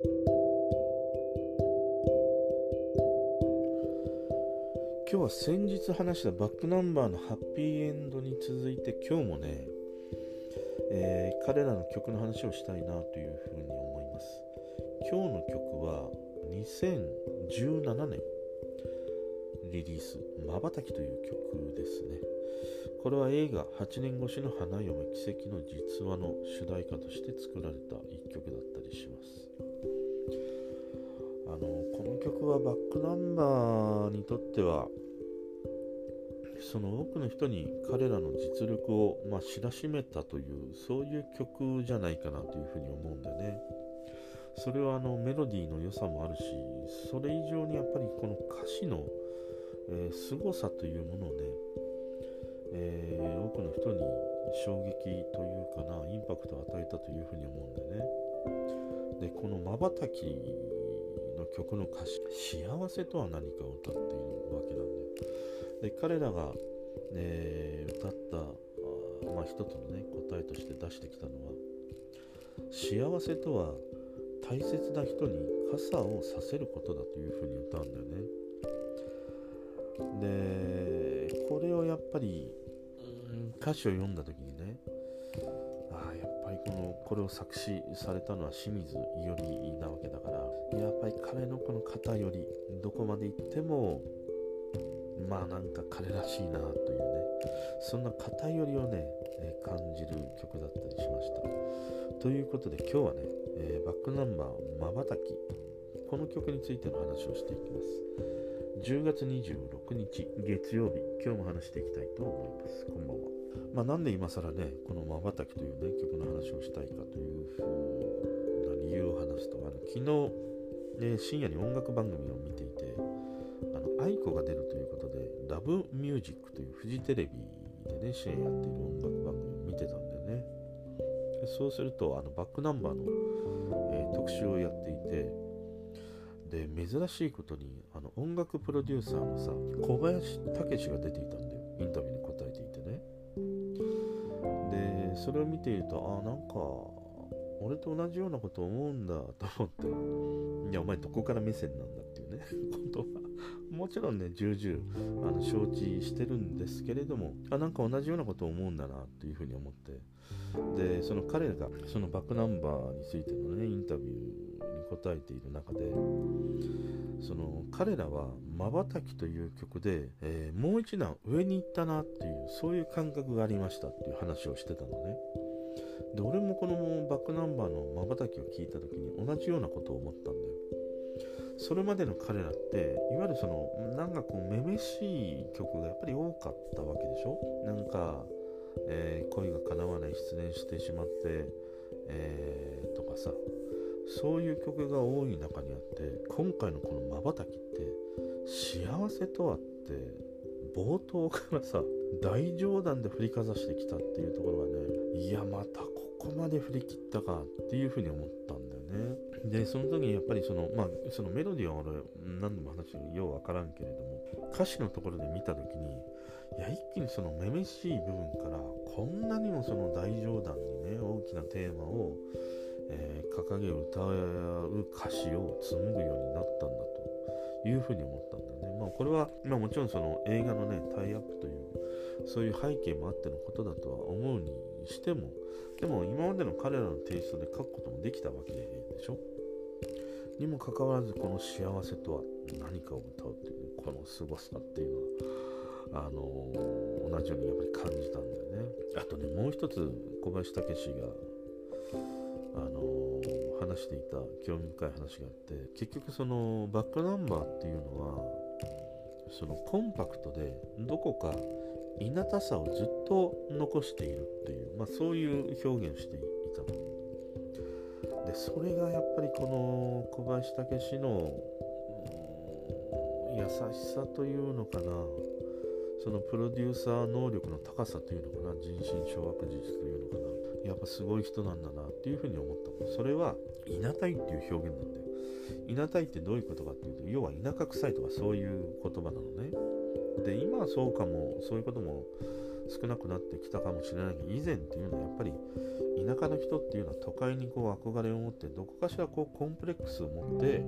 今日は先日話したバックナンバーのハッピーエンドに続いて今日もね、えー、彼らの曲の話をしたいなというふうに思います。今日の曲は2017年リリース「まばたき」という曲ですね。これは映画「8年越しの花嫁奇跡の実話」の主題歌として作られた一曲だったりします。あのこの曲はバックナンバーにとってはその多くの人に彼らの実力を、まあ、知らしめたというそういう曲じゃないかなというふうに思うんでね。それはあのメロディーの良さもあるしそれ以上にやっぱりこの歌詞の、えー、凄さというものをね、えー、多くの人に衝撃というかなインパクトを与えたというふうに思うんでね。でこのまばたき曲の歌詞幸せとは何かを歌っているわけなんでで彼らが、えー、歌ったあまあ、一つのね答えとして出してきたのは幸せとは大切な人に傘をさせることだというふうに歌うんだよね。でこれをやっぱり、歌詞を読んだ時にねあやっぱりこのこれを作詞されたのは清水伊織なわけだからやっぱり彼のこの肩よりどこまで行ってもまあなんか彼らしいなというねそんな偏りをね、え感じる曲だったりしました。ということで今日はね、えー、バックナンバー「まばたき」この曲についての話をしていきます。10月26日月曜日今日も話していきたいと思います。こんばんは。まあなんで今更ねこの「まばたき」というね曲の話をしたいかというふうな理由を話すとあの昨日、ね、深夜に音楽番組を見ていてあの愛子が出るということで、ラブミュージックというフジテレビでね、支援やっている音楽番組を見てたんでね。そうすると、あのバックナンバーの、えー、特集をやっていて、で、珍しいことに、あの音楽プロデューサーのさ、小林武が出ていたんだよ。インタビューに答。それを見ていると、あ、なんか、俺と同じようなこと思うんだと思って、いや、お前どこから目線なんだっていうね、ことは。もちろんね、重々あの承知してるんですけれども、あ、なんか同じようなことを思うんだなというふうに思って、で、その彼がそのバックナンバーについてのね、インタビュー答えている中で、その彼らはまばたきという曲で、えー、もう一段上に行ったなっていう、そういう感覚がありましたっていう話をしてたのね。で、俺もこのバックナンバーのまばたきを聞いた時に同じようなことを思ったんだよ。それまでの彼らっていわゆるそのなんかこうめめしい曲がやっぱり多かったわけでしょ？なんか、えー、恋が叶わない失恋してしまって、えー、とかさそういう曲が多い中にあって今回のこの「まばたき」って幸せとはって冒頭からさ大冗談で振りかざしてきたっていうところがねいやまたここまで振り切ったかっていうふうに思ったんだよね。でその時にやっぱりそのまあそのメロディーは俺何度も話してようわからんけれども歌詞のところで見た時にいや一気にそのめめしい部分からこんなにもその大冗談にね大きなテーマを、えー、掲げ歌う歌詞を紡ぐようになったんだというふうに思ったんだよね。まあこれは、まあ、もちろんその映画のねタイアップというそういう背景もあってのことだとは思うにしてもでも今までの彼らのテイストで書くこともできたわけでしょ？にもかかわらずこの幸せとは何かを歌うっていう、この凄さっていうのはあのー、同じようにやっぱり感じたんだよねあとねもう一つ小林武史があのー、話していた興味深い話があって結局そのバックナンバーっていうのはそのコンパクトでどこかいなたさをずっと残しているっていう、まあ、そういう表現していたの。でそれがやっぱりこの小林武史の優しさというのかなそのプロデューサー能力の高さというのかな人心掌握術というのかなやっぱすごい人なんだなっていうふうに思った。それはいなたいっていう表現なんだよ。いなたいってどういうことかっていうと要は田舎臭いとかそういう言葉なのね。で今はそうかもそういうことも少なくなってきたかもしれないけど以前っていうのはやっぱり田舎の人っていうのは都会にこう憧れを持ってどこかしらこうコンプレックスを持って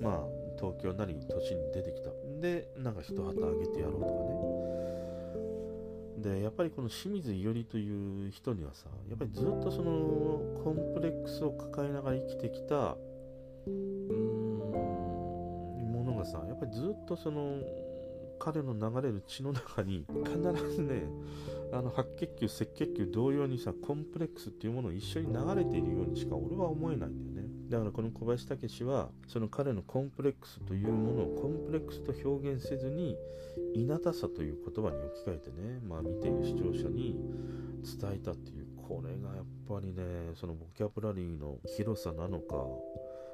まあ東京なり都市に出てきた。でなんか一旗あげてやろうとかね。でやっぱりこの清水伊織という人にはさやっぱりずっとそのコンプレックスを抱えながら生きてきたうーんものがさやっぱりずっとその彼の流れる血の中に必ずねあの白血球赤血球同様にさコンプレックスっていうものを一緒に流れているようにしか俺は思えないんだよだからこの小林武はその彼のコンプレックスというものをコンプレックスと表現せずにいなたさという言葉に置き換えてねまあ見ている視聴者に伝えたっていう。これがやっぱりねそのボキャブラリーの広さなのか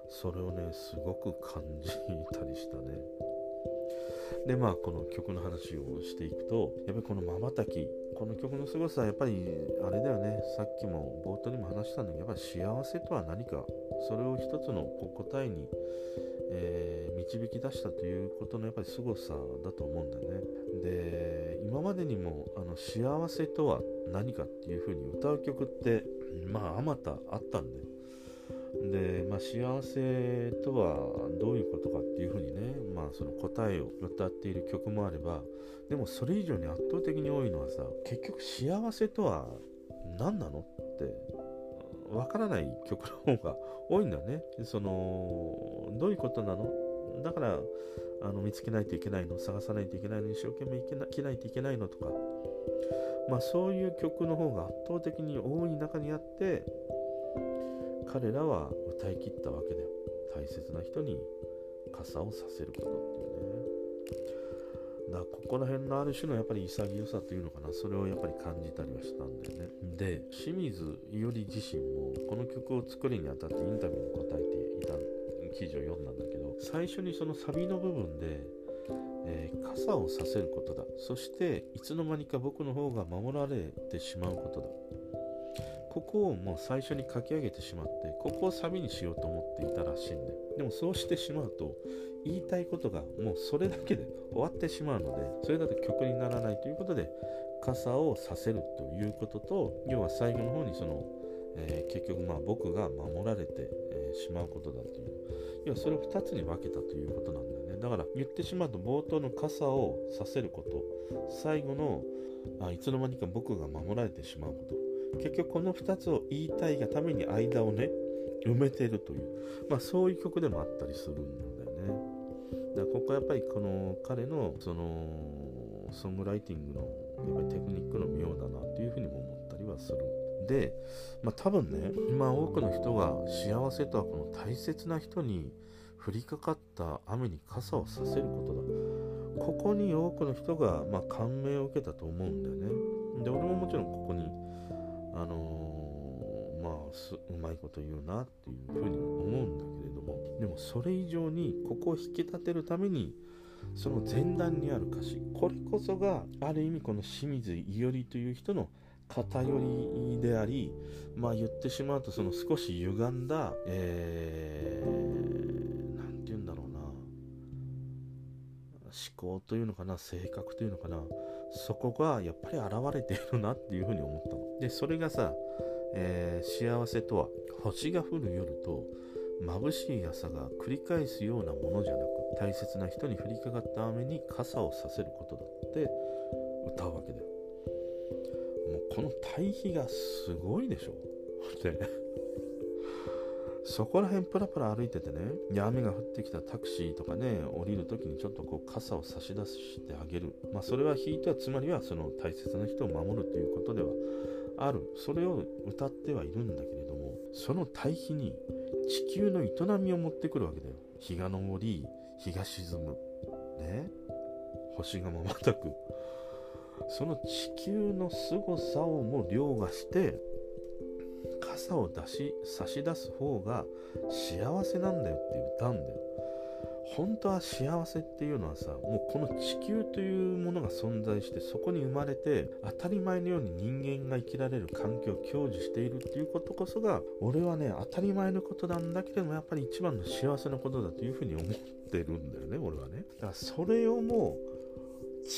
それをねすごく感じたりしたね。でまあこの曲の話をしていくとやっぱりこの「まばたき」この曲の凄さはやっぱりあれだよね。さっきも冒頭にも話したんだけどやっぱり幸せとは何かそれを一つの答えに、えー、導き出したということのやっぱり凄さだと思うんだよね。で今までにもあの幸せとは何かっていう風に歌う曲ってまああまたあったんでで、まあ、幸せとはどういうことかっていうふうにね、まあ、その答えを歌っている曲もあればでもそれ以上に圧倒的に多いのはさ結局幸せとは何なのってわからない曲の方が多いんだよね。そのどういうことなの？だからあの見つけないといけないの？探さないといけないの？一生懸命生きないといけないの？とか。まあそういう曲の方が圧倒的に多い中にあって彼らは歌い切ったわけだよ。大切な人に傘をさせることっていうね。だからここら辺のある種のやっぱり潔さというのかな。それをやっぱり感じたりはしたんだよね。で清水伊織自身もこの曲を作るにあたってインタビューに答えていた記事を読んだんだけど最初にそのサビの部分で、えー、傘をさせることだ。そしていつの間にか僕の方が守られてしまうことだ。ここをもう最初に書き上げてしまってここをサビにしようと思っていたらしいんで。でもそうしてしまうと言いたいことがもうそれだけで終わってしまうのでそれだと曲にならないということで傘をさせるということと要は最後の方にその、えー、結局まあ僕が守られて、えー、しまうことだという。要はそれを2つに分けたということなんだよね。だから言ってしまうと冒頭の傘をさせること。最後のあいつの間にか僕が守られてしまうこと。結局この2つを言いたいがために間をね埋めてるという、まあ、そういう曲でもあったりするんだよね。だからここはやっぱりこの彼のそのソングライティングのやっぱりテクニックの妙だなというふうにも思ったりはする。で、まあ、多分ね今多くの人が幸せとはこの大切な人に降りかかった雨に傘をさせることだ。ここに多くの人がま感銘を受けたと思うんだよね。で俺ももちろんここにあのー、まあすうまいこと言うなっていうふうに思うんだけれどもでもそれ以上にここを引き立てるためにその前段にある歌詞これこそがある意味この清水伊織という人の偏りでありまあ言ってしまうとその少し歪んだえー、なんて言うんだろうな。思考というのかな性格というのかなそこがやっぱり現れているなっていうふうに思ったの。で、それがさ、えー、幸せとは星が降る夜と眩しい朝が繰り返すようなものじゃなく大切な人に降りかかった雨に傘をさせることだって歌うわけだよ。もうこの対比がすごいでしょ。でそこら辺プラプラ歩いててね、雨が降ってきたタクシーとかね、降りるときにちょっとこう傘を差し出してあげる。まあそれは引いてはつまりはその大切な人を守るということではある。それを歌ってはいるんだけれども、その対比に地球の営みを持ってくるわけだよ。日が昇り、日が沈む。ね。星が瞬く。その地球の凄さをも凌駕して、傘を出し差し出す方が幸せなんだよって歌うんだよ。本当は幸せっていうのはさもうこの地球というものが存在してそこに生まれて当たり前のように人間が生きられる環境を享受しているっていうことこそが俺はね当たり前のことなんだけれどもやっぱり一番の幸せなことだというふうに思ってるんだよね俺はね。だからそれをもう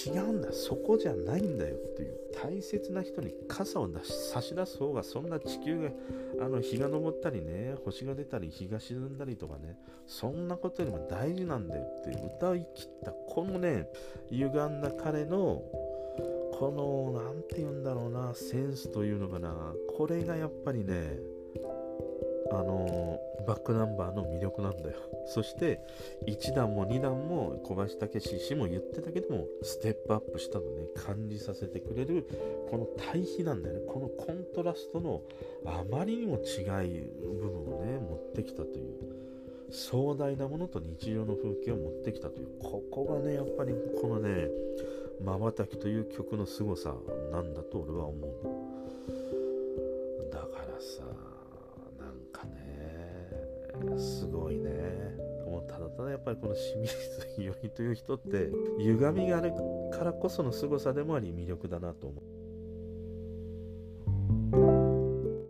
違うんだ。そこじゃないんだよっていう。大切な人に傘を出し差し出す方がそんな地球があの日が昇ったりね星が出たり日が沈んだりとかねそんなことよりも大事なんだよって歌い切ったこのね歪んだ彼のこの何て言うんだろうなセンスというのかな。これがやっぱりねあのバックナンバーの魅力なんだよ。そして1段も2段も小林武史氏も言ってたけどもステップアップしたのね。感じさせてくれるこの対比なんだよね。このコントラストのあまりにも違い部分をね持ってきたという。壮大なものと日常の風景を持ってきたという。ここがねやっぱりこのね「まばたき」という曲の凄さなんだと俺は思う。だからさすごいね。もうただただやっぱりこの清水伊織という人って歪みがあるからこその凄さでもあり魅力だなと思う。